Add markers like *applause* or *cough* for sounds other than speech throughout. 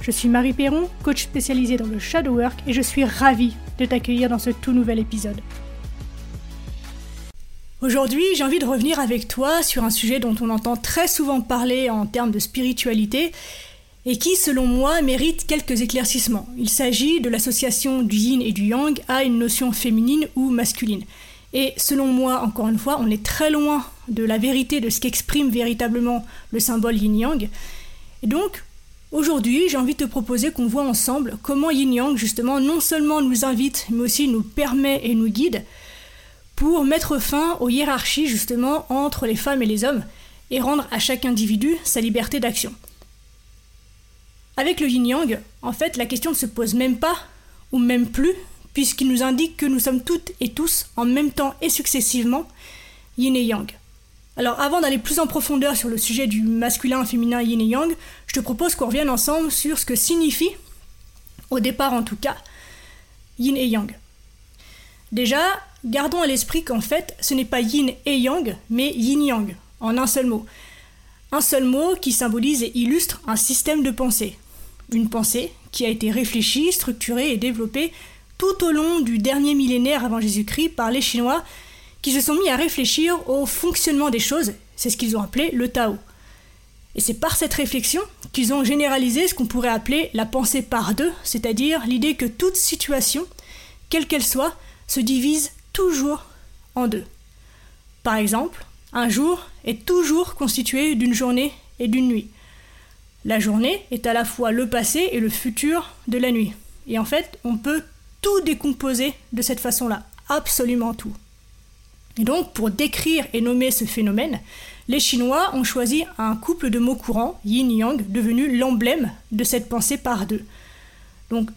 Je suis Marie Perron, coach spécialisée dans le shadow work et je suis ravie de t'accueillir dans ce tout nouvel épisode. Aujourd'hui, j'ai envie de revenir avec toi sur un sujet dont on entend très souvent parler en termes de spiritualité et qui, selon moi, mérite quelques éclaircissements. Il s'agit de l'association du yin et du yang à une notion féminine ou masculine. Et selon moi, encore une fois, on est très loin de la vérité de ce qu'exprime véritablement le symbole yin-yang. Et donc, aujourd'hui, j'ai envie de te proposer qu'on voit ensemble comment yin-yang, justement, non seulement nous invite, mais aussi nous permet et nous guide pour mettre fin aux hiérarchies, justement, entre les femmes et les hommes, et rendre à chaque individu sa liberté d'action. Avec le yin-yang, en fait, la question ne se pose même pas, ou même plus, puisqu'il nous indique que nous sommes toutes et tous, en même temps et successivement, yin et yang. Alors avant d'aller plus en profondeur sur le sujet du masculin féminin yin et yang, je te propose qu'on revienne ensemble sur ce que signifie, au départ en tout cas, yin et yang. Déjà, gardons à l'esprit qu'en fait, ce n'est pas yin et yang, mais yin-yang, en un seul mot. Un seul mot qui symbolise et illustre un système de pensée, une pensée qui a été réfléchie, structurée et développée tout au long du dernier millénaire avant Jésus-Christ par les Chinois qui se sont mis à réfléchir au fonctionnement des choses, c'est ce qu'ils ont appelé le Tao. Et c'est par cette réflexion qu'ils ont généralisé ce qu'on pourrait appeler la pensée par deux, c'est-à-dire l'idée que toute situation, quelle qu'elle soit, se divise toujours en deux. Par exemple, un jour est toujours constitué d'une journée et d'une nuit. La journée est à la fois le passé et le futur de la nuit. Et en fait, on peut tout décomposer de cette façon-là, absolument tout. Et donc, pour décrire et nommer ce phénomène, les Chinois ont choisi un couple de mots courants, yin-yang, devenu l'emblème de cette pensée par deux. Donc,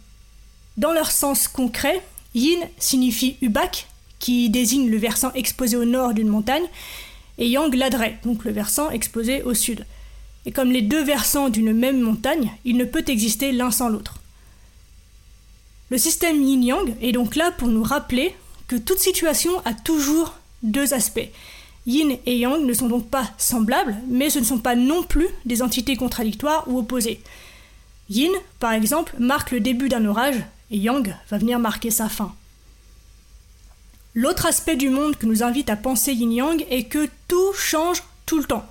dans leur sens concret, yin signifie ubak, qui désigne le versant exposé au nord d'une montagne, et yang l'adret, donc le versant exposé au sud. Et comme les deux versants d'une même montagne, il ne peut exister l'un sans l'autre. Le système yin-yang est donc là pour nous rappeler que toute situation a toujours deux aspects. Yin et yang ne sont donc pas semblables, mais ce ne sont pas non plus des entités contradictoires ou opposées. Yin, par exemple, marque le début d'un orage, et yang va venir marquer sa fin. L'autre aspect du monde que nous invite à penser yin-yang est que tout change tout le temps.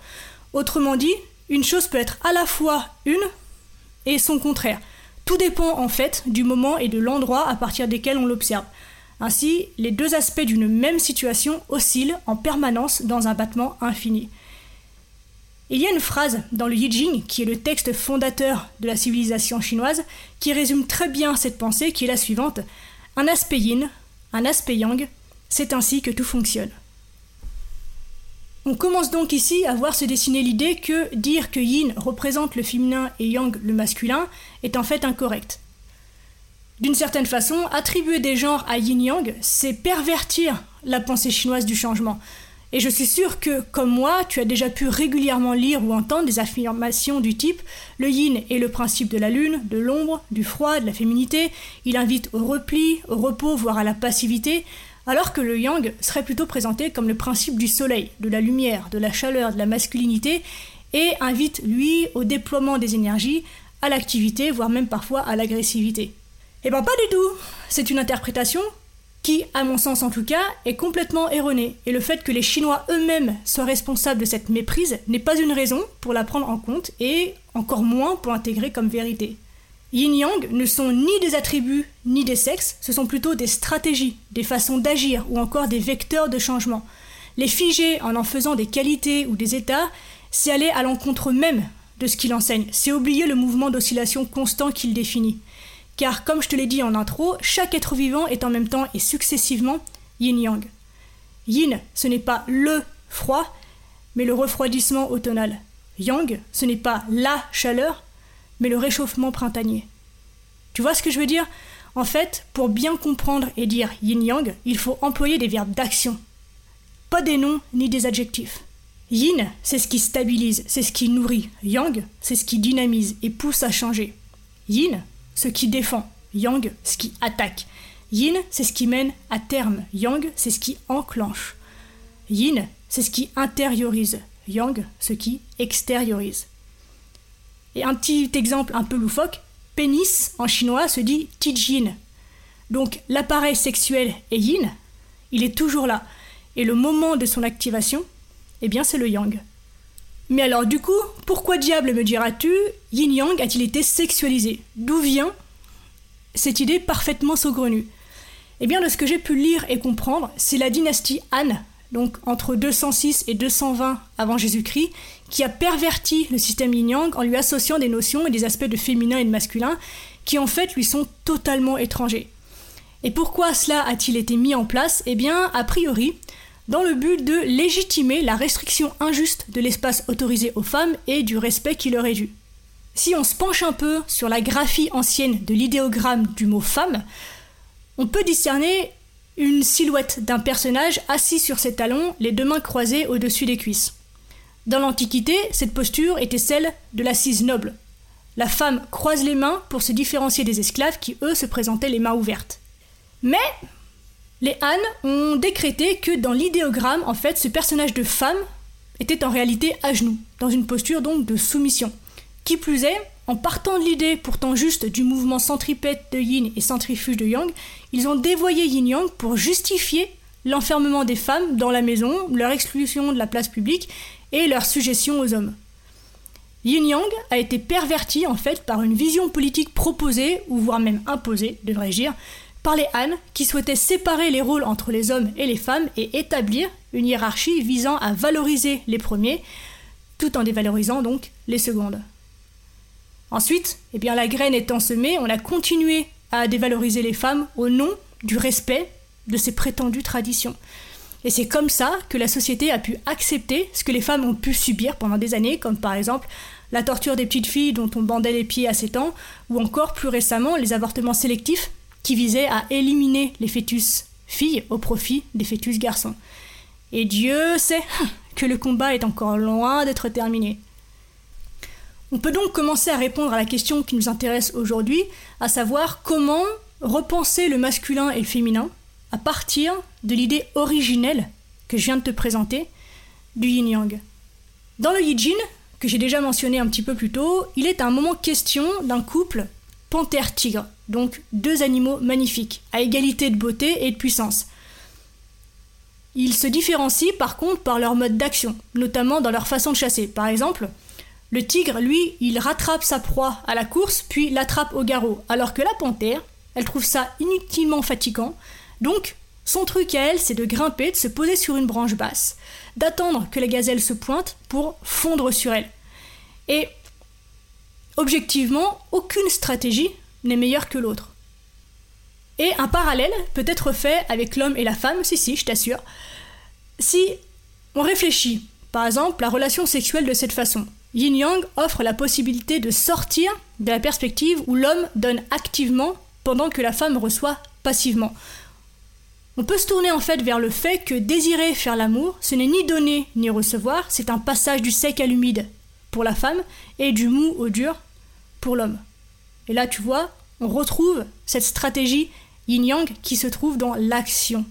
Autrement dit, une chose peut être à la fois une et son contraire. Tout dépend en fait du moment et de l'endroit à partir desquels on l'observe. Ainsi, les deux aspects d'une même situation oscillent en permanence dans un battement infini. Il y a une phrase dans le Yi Jing, qui est le texte fondateur de la civilisation chinoise, qui résume très bien cette pensée, qui est la suivante Un aspect yin, un aspect yang, c'est ainsi que tout fonctionne. On commence donc ici à voir se dessiner l'idée que dire que yin représente le féminin et yang le masculin est en fait incorrect. D'une certaine façon, attribuer des genres à yin-yang, c'est pervertir la pensée chinoise du changement. Et je suis sûre que, comme moi, tu as déjà pu régulièrement lire ou entendre des affirmations du type le yin est le principe de la lune, de l'ombre, du froid, de la féminité, il invite au repli, au repos, voire à la passivité, alors que le yang serait plutôt présenté comme le principe du soleil, de la lumière, de la chaleur, de la masculinité, et invite, lui, au déploiement des énergies, à l'activité, voire même parfois à l'agressivité. Eh ben pas du tout C'est une interprétation qui, à mon sens en tout cas, est complètement erronée, et le fait que les Chinois eux-mêmes soient responsables de cette méprise n'est pas une raison pour la prendre en compte, et encore moins pour l'intégrer comme vérité. Yin-yang ne sont ni des attributs ni des sexes, ce sont plutôt des stratégies, des façons d'agir ou encore des vecteurs de changement. Les figer en en faisant des qualités ou des états, c'est aller à l'encontre même de ce qu'il enseigne, c'est oublier le mouvement d'oscillation constant qu'il définit. Car comme je te l'ai dit en intro, chaque être vivant est en même temps et successivement yin-yang. Yin, ce n'est pas le froid, mais le refroidissement automnal. Yang, ce n'est pas la chaleur, mais le réchauffement printanier. Tu vois ce que je veux dire? En fait, pour bien comprendre et dire yin-yang, il faut employer des verbes d'action, pas des noms ni des adjectifs. Yin, c'est ce qui stabilise, c'est ce qui nourrit. Yang, c'est ce qui dynamise et pousse à changer. Yin, ce qui défend. Yang, ce qui attaque. Yin, c'est ce qui mène à terme. Yang, c'est ce qui enclenche. Yin, c'est ce qui intériorise. Yang, ce qui extériorise. Et un petit exemple un peu loufoque, pénis en chinois se dit tijin. Donc l'appareil sexuel est yin, il est toujours là. Et le moment de son activation, eh bien c'est le yang. Mais alors du coup, pourquoi diable me diras-tu, yin yang a-t-il été sexualisé D'où vient cette idée parfaitement saugrenue Eh bien de ce que j'ai pu lire et comprendre, c'est la dynastie Han, donc entre 206 et 220 avant Jésus-Christ, qui a perverti le système yin-yang en lui associant des notions et des aspects de féminin et de masculin qui en fait lui sont totalement étrangers. Et pourquoi cela a-t-il été mis en place Eh bien, a priori, dans le but de légitimer la restriction injuste de l'espace autorisé aux femmes et du respect qui leur est dû. Si on se penche un peu sur la graphie ancienne de l'idéogramme du mot femme, on peut discerner une silhouette d'un personnage assis sur ses talons, les deux mains croisées au-dessus des cuisses. Dans l'Antiquité, cette posture était celle de l'assise noble. La femme croise les mains pour se différencier des esclaves qui, eux, se présentaient les mains ouvertes. Mais les Han ont décrété que dans l'idéogramme, en fait, ce personnage de femme était en réalité à genoux, dans une posture donc de soumission. Qui plus est, en partant de l'idée pourtant juste du mouvement centripète de yin et centrifuge de yang, ils ont dévoyé yin-yang pour justifier l'enfermement des femmes dans la maison, leur exclusion de la place publique et leur suggestion aux hommes. Yin-yang a été perverti en fait par une vision politique proposée, ou voire même imposée, devrais-je dire, par les Han qui souhaitaient séparer les rôles entre les hommes et les femmes et établir une hiérarchie visant à valoriser les premiers, tout en dévalorisant donc les secondes. Ensuite, eh la graine étant semée, on a continué à dévaloriser les femmes au nom du respect de ces prétendues traditions. Et c'est comme ça que la société a pu accepter ce que les femmes ont pu subir pendant des années, comme par exemple la torture des petites filles dont on bandait les pieds à 7 ans, ou encore plus récemment les avortements sélectifs qui visaient à éliminer les fœtus filles au profit des fœtus garçons. Et Dieu sait *laughs* que le combat est encore loin d'être terminé. On peut donc commencer à répondre à la question qui nous intéresse aujourd'hui, à savoir comment repenser le masculin et le féminin à partir de l'idée originelle que je viens de te présenter du yin-yang. Dans le Yijin, que j'ai déjà mentionné un petit peu plus tôt, il est à un moment question d'un couple panthère-tigre, donc deux animaux magnifiques, à égalité de beauté et de puissance. Ils se différencient par contre par leur mode d'action, notamment dans leur façon de chasser. Par exemple, le tigre, lui, il rattrape sa proie à la course, puis l'attrape au garrot, alors que la panthère, elle trouve ça inutilement fatigant, donc son truc à elle, c'est de grimper, de se poser sur une branche basse, d'attendre que la gazelle se pointe pour fondre sur elle. Et objectivement, aucune stratégie n'est meilleure que l'autre. Et un parallèle peut être fait avec l'homme et la femme, si si, je t'assure. Si on réfléchit, par exemple, la relation sexuelle de cette façon, Yin Yang offre la possibilité de sortir de la perspective où l'homme donne activement pendant que la femme reçoit passivement. On peut se tourner en fait vers le fait que désirer faire l'amour, ce n'est ni donner ni recevoir, c'est un passage du sec à l'humide pour la femme et du mou au dur pour l'homme. Et là, tu vois, on retrouve cette stratégie yin-yang qui se trouve dans l'action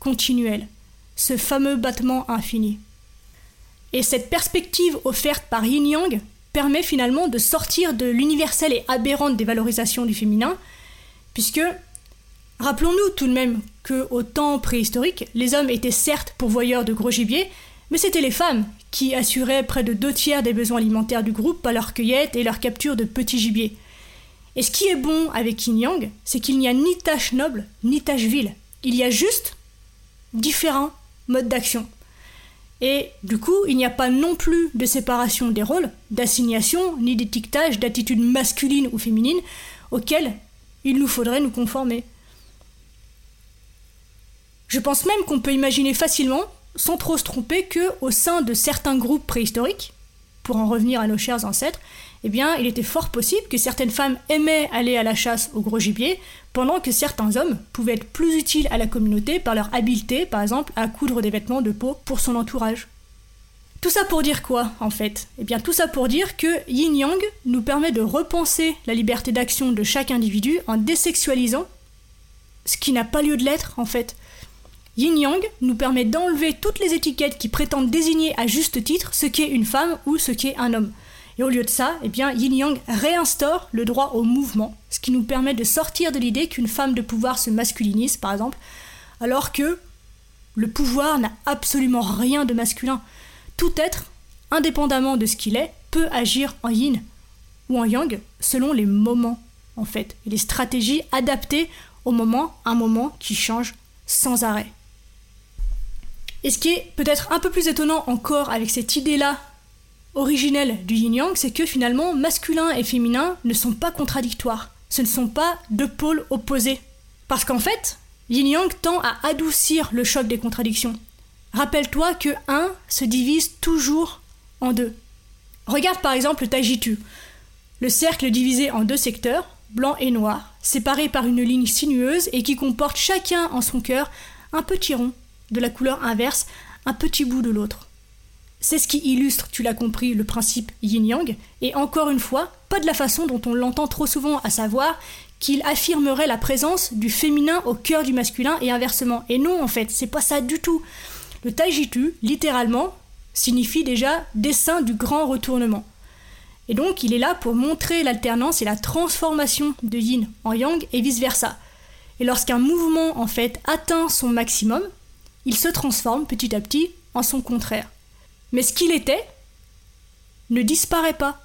continuelle, ce fameux battement infini. Et cette perspective offerte par Yin Yang permet finalement de sortir de l'universelle et aberrante dévalorisation du féminin, puisque rappelons-nous tout de même qu'au temps préhistorique, les hommes étaient certes pourvoyeurs de gros gibier, mais c'était les femmes qui assuraient près de deux tiers des besoins alimentaires du groupe par leur cueillette et leur capture de petits gibiers. Et ce qui est bon avec Yin Yang, c'est qu'il n'y a ni tâche noble, ni tâche vile. Il y a juste différents modes d'action. Et du coup, il n'y a pas non plus de séparation des rôles, d'assignation, ni d'étiquetage d'attitude masculine ou féminine auxquelles il nous faudrait nous conformer. Je pense même qu'on peut imaginer facilement, sans trop se tromper, que au sein de certains groupes préhistoriques, pour en revenir à nos chers ancêtres, eh bien, il était fort possible que certaines femmes aimaient aller à la chasse au gros gibier, pendant que certains hommes pouvaient être plus utiles à la communauté par leur habileté, par exemple, à coudre des vêtements de peau pour son entourage. Tout ça pour dire quoi, en fait? Eh bien, tout ça pour dire que Yin Yang nous permet de repenser la liberté d'action de chaque individu en désexualisant ce qui n'a pas lieu de l'être, en fait. Yin Yang nous permet d'enlever toutes les étiquettes qui prétendent désigner à juste titre ce qu'est une femme ou ce qu'est un homme. Et au lieu de ça, eh bien, Yin Yang réinstaure le droit au mouvement, ce qui nous permet de sortir de l'idée qu'une femme de pouvoir se masculinise, par exemple, alors que le pouvoir n'a absolument rien de masculin. Tout être, indépendamment de ce qu'il est, peut agir en yin ou en yang selon les moments, en fait, et les stratégies adaptées au moment, un moment qui change sans arrêt. Et ce qui est peut-être un peu plus étonnant encore avec cette idée-là originelle du yin-yang, c'est que finalement, masculin et féminin ne sont pas contradictoires. Ce ne sont pas deux pôles opposés. Parce qu'en fait, yin-yang tend à adoucir le choc des contradictions. Rappelle-toi que un se divise toujours en deux. Regarde par exemple le Tajitu. Le cercle divisé en deux secteurs, blanc et noir, séparés par une ligne sinueuse et qui comporte chacun en son cœur un petit rond de la couleur inverse, un petit bout de l'autre. C'est ce qui illustre, tu l'as compris, le principe yin-yang, et encore une fois, pas de la façon dont on l'entend trop souvent, à savoir qu'il affirmerait la présence du féminin au cœur du masculin et inversement. Et non, en fait, c'est pas ça du tout. Le taijitu, littéralement, signifie déjà dessin du grand retournement. Et donc, il est là pour montrer l'alternance et la transformation de yin en yang et vice-versa. Et lorsqu'un mouvement, en fait, atteint son maximum, il se transforme petit à petit en son contraire. Mais ce qu'il était ne disparaît pas.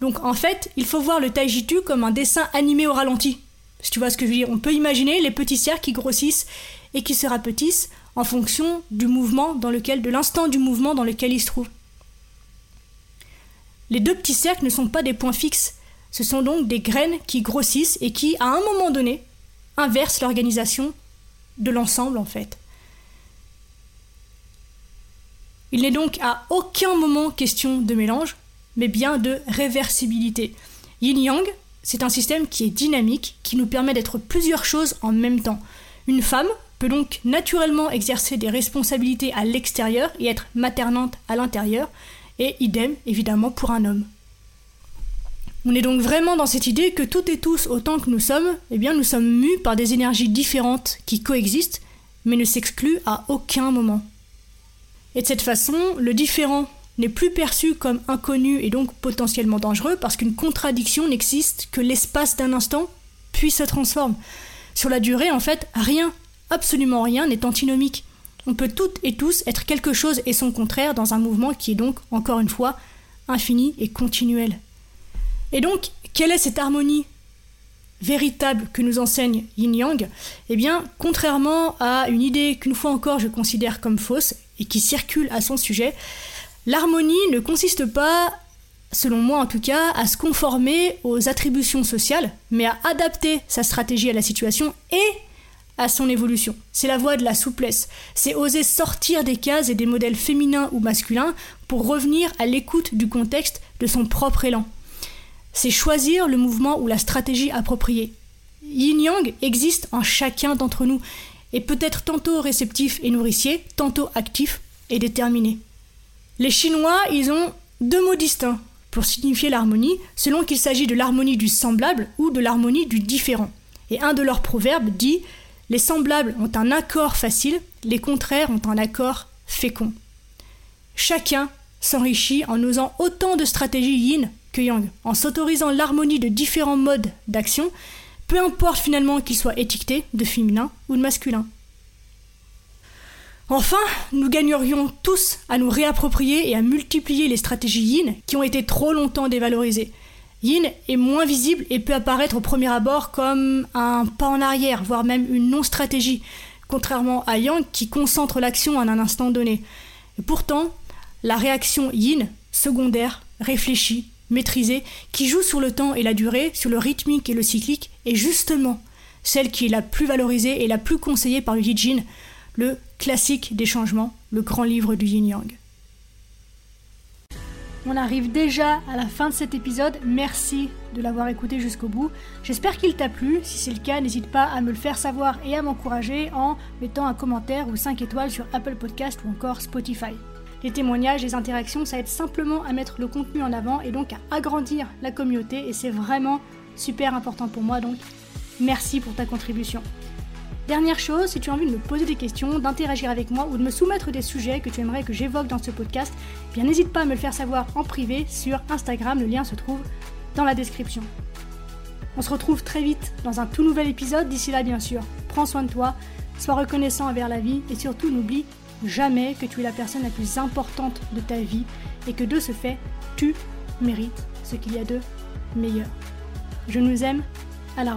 Donc en fait, il faut voir le taijitu comme un dessin animé au ralenti. Si tu vois ce que je veux dire, on peut imaginer les petits cercles qui grossissent et qui se rapetissent en fonction du mouvement dans lequel, de l'instant du mouvement dans lequel ils se trouvent. Les deux petits cercles ne sont pas des points fixes, ce sont donc des graines qui grossissent et qui, à un moment donné, inversent l'organisation de l'ensemble en fait. Il n'est donc à aucun moment question de mélange, mais bien de réversibilité. Yin-Yang, c'est un système qui est dynamique, qui nous permet d'être plusieurs choses en même temps. Une femme peut donc naturellement exercer des responsabilités à l'extérieur et être maternante à l'intérieur, et idem évidemment pour un homme. On est donc vraiment dans cette idée que toutes et tous, autant que nous sommes, eh bien nous sommes mus par des énergies différentes qui coexistent, mais ne s'excluent à aucun moment. Et de cette façon, le différent n'est plus perçu comme inconnu et donc potentiellement dangereux parce qu'une contradiction n'existe que l'espace d'un instant, puis se transforme. Sur la durée, en fait, rien, absolument rien n'est antinomique. On peut toutes et tous être quelque chose et son contraire dans un mouvement qui est donc, encore une fois, infini et continuel. Et donc, quelle est cette harmonie véritable que nous enseigne Yin Yang? Eh bien, contrairement à une idée qu'une fois encore je considère comme fausse et qui circule à son sujet, l'harmonie ne consiste pas, selon moi en tout cas, à se conformer aux attributions sociales, mais à adapter sa stratégie à la situation et à son évolution. C'est la voie de la souplesse. C'est oser sortir des cases et des modèles féminins ou masculins pour revenir à l'écoute du contexte de son propre élan. C'est choisir le mouvement ou la stratégie appropriée. Yin-yang existe en chacun d'entre nous et peut être tantôt réceptif et nourricier, tantôt actif et déterminé. Les Chinois, ils ont deux mots distincts pour signifier l'harmonie, selon qu'il s'agit de l'harmonie du semblable ou de l'harmonie du différent. Et un de leurs proverbes dit les semblables ont un accord facile, les contraires ont un accord fécond. Chacun s'enrichit en osant autant de stratégies yin que yang, en s'autorisant l'harmonie de différents modes d'action, peu importe finalement qu'ils soient étiquetés de féminin ou de masculin. Enfin, nous gagnerions tous à nous réapproprier et à multiplier les stratégies yin qui ont été trop longtemps dévalorisées. Yin est moins visible et peut apparaître au premier abord comme un pas en arrière, voire même une non-stratégie, contrairement à Yang qui concentre l'action en un instant donné. Et pourtant, la réaction Yin, secondaire, réfléchie, maîtrisée, qui joue sur le temps et la durée, sur le rythmique et le cyclique, est justement celle qui est la plus valorisée et la plus conseillée par le Jin, le classique des changements, le grand livre du Yin Yang. On arrive déjà à la fin de cet épisode. Merci de l'avoir écouté jusqu'au bout. J'espère qu'il t'a plu. Si c'est le cas, n'hésite pas à me le faire savoir et à m'encourager en mettant un commentaire ou 5 étoiles sur Apple Podcast ou encore Spotify. Les témoignages, les interactions, ça aide simplement à mettre le contenu en avant et donc à agrandir la communauté et c'est vraiment super important pour moi donc merci pour ta contribution. Dernière chose, si tu as envie de me poser des questions, d'interagir avec moi ou de me soumettre des sujets que tu aimerais que j'évoque dans ce podcast, eh bien n'hésite pas à me le faire savoir en privé sur Instagram, le lien se trouve dans la description. On se retrouve très vite dans un tout nouvel épisode, d'ici là bien sûr, prends soin de toi, sois reconnaissant envers la vie et surtout n'oublie jamais que tu es la personne la plus importante de ta vie et que de ce fait, tu mérites ce qu'il y a de meilleur. Je nous aime à la.